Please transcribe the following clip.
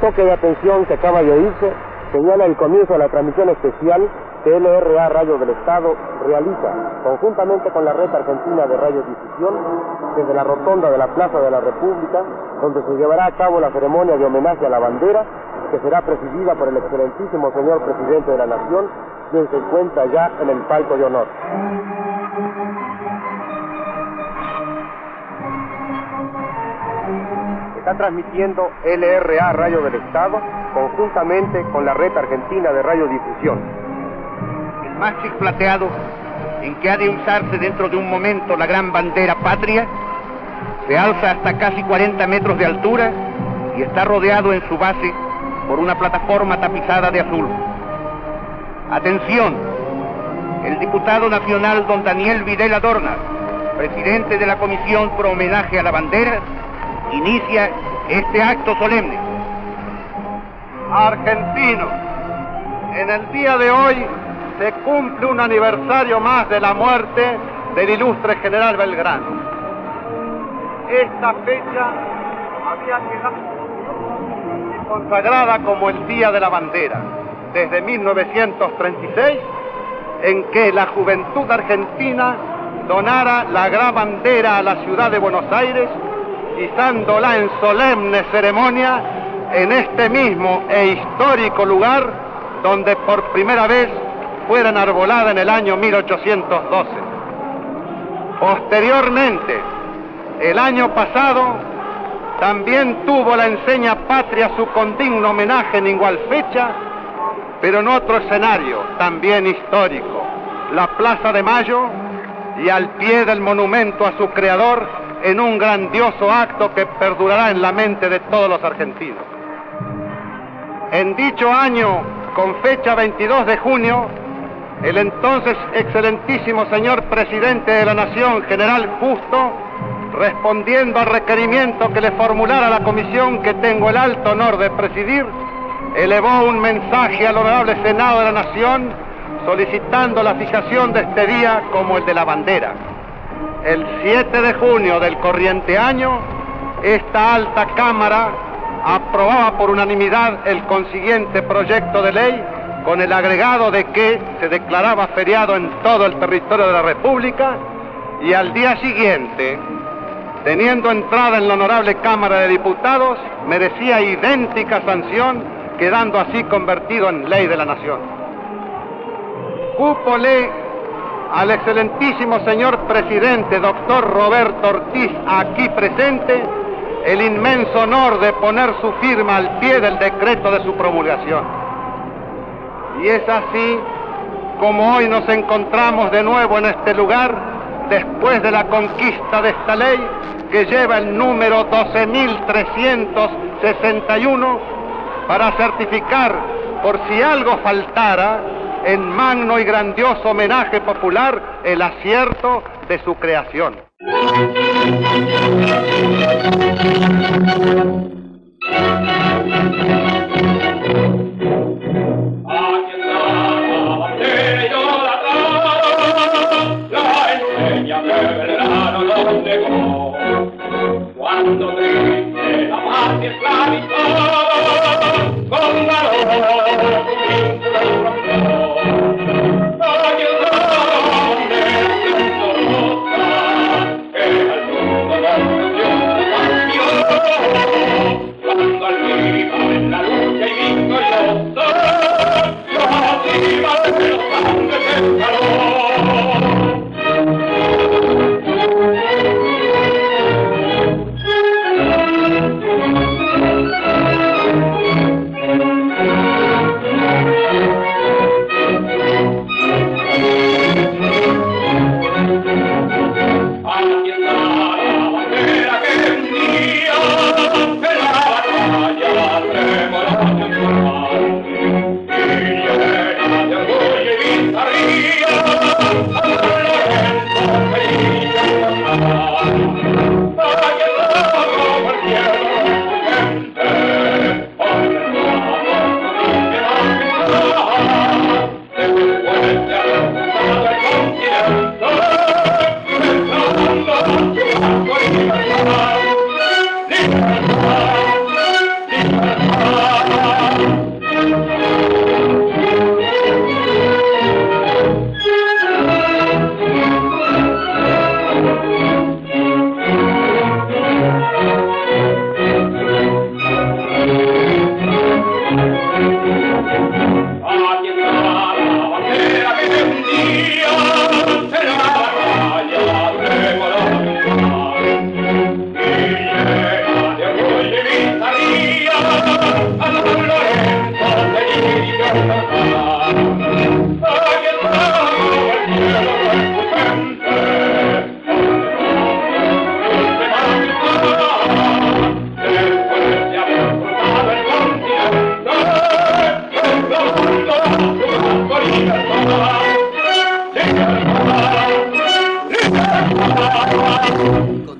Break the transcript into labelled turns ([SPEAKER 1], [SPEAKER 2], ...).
[SPEAKER 1] toque de atención que acaba de oírse señala el comienzo de la transmisión especial que LRA Radio del Estado realiza conjuntamente con la red argentina de radiodifusión desde la rotonda de la Plaza de la República, donde se llevará a cabo la ceremonia de homenaje a la bandera, que será presidida por el excelentísimo señor presidente de la Nación, quien se encuentra ya en el palco de honor. Está transmitiendo LRA Radio del Estado conjuntamente con la red argentina de radiodifusión.
[SPEAKER 2] El mástil plateado en que ha de usarse dentro de un momento la gran bandera patria se alza hasta casi 40 metros de altura y está rodeado en su base por una plataforma tapizada de azul. Atención, el diputado nacional don Daniel Videla Dorna, presidente de la Comisión por Homenaje a la Bandera, inicia este acto solemne.
[SPEAKER 3] Argentino, en el día de hoy se cumple un aniversario más de la muerte del ilustre general Belgrano. Esta fecha había quedado consagrada como el Día de la Bandera desde 1936, en que la juventud argentina donara la gran bandera a la ciudad de Buenos Aires izándola en solemne ceremonia en este mismo e histórico lugar donde por primera vez fuera enarbolada en el año 1812. Posteriormente, el año pasado, también tuvo la enseña patria su condigno homenaje en igual fecha, pero en otro escenario, también histórico, la Plaza de Mayo, y al pie del monumento a su creador, en un grandioso acto que perdurará en la mente de todos los argentinos. En dicho año, con fecha 22 de junio, el entonces excelentísimo señor presidente de la Nación, general Justo, respondiendo al requerimiento que le formulara la comisión que tengo el alto honor de presidir, elevó un mensaje al honorable Senado de la Nación solicitando la fijación de este día como el de la bandera el 7 de junio del corriente año, esta alta Cámara aprobaba por unanimidad el consiguiente proyecto de ley con el agregado de que se declaraba feriado en todo el territorio de la República y al día siguiente, teniendo entrada en la honorable Cámara de Diputados, merecía idéntica sanción, quedando así convertido en ley de la Nación. Cupo ley al excelentísimo señor presidente, doctor Roberto Ortiz, aquí presente, el inmenso honor de poner su firma al pie del decreto de su promulgación. Y es así como hoy nos encontramos de nuevo en este lugar, después de la conquista de esta ley que lleva el número 12.361 para certificar por si algo faltara en magno y grandioso homenaje popular el acierto de su creación.
[SPEAKER 4] Cuando triste la patria esclavizó, con valor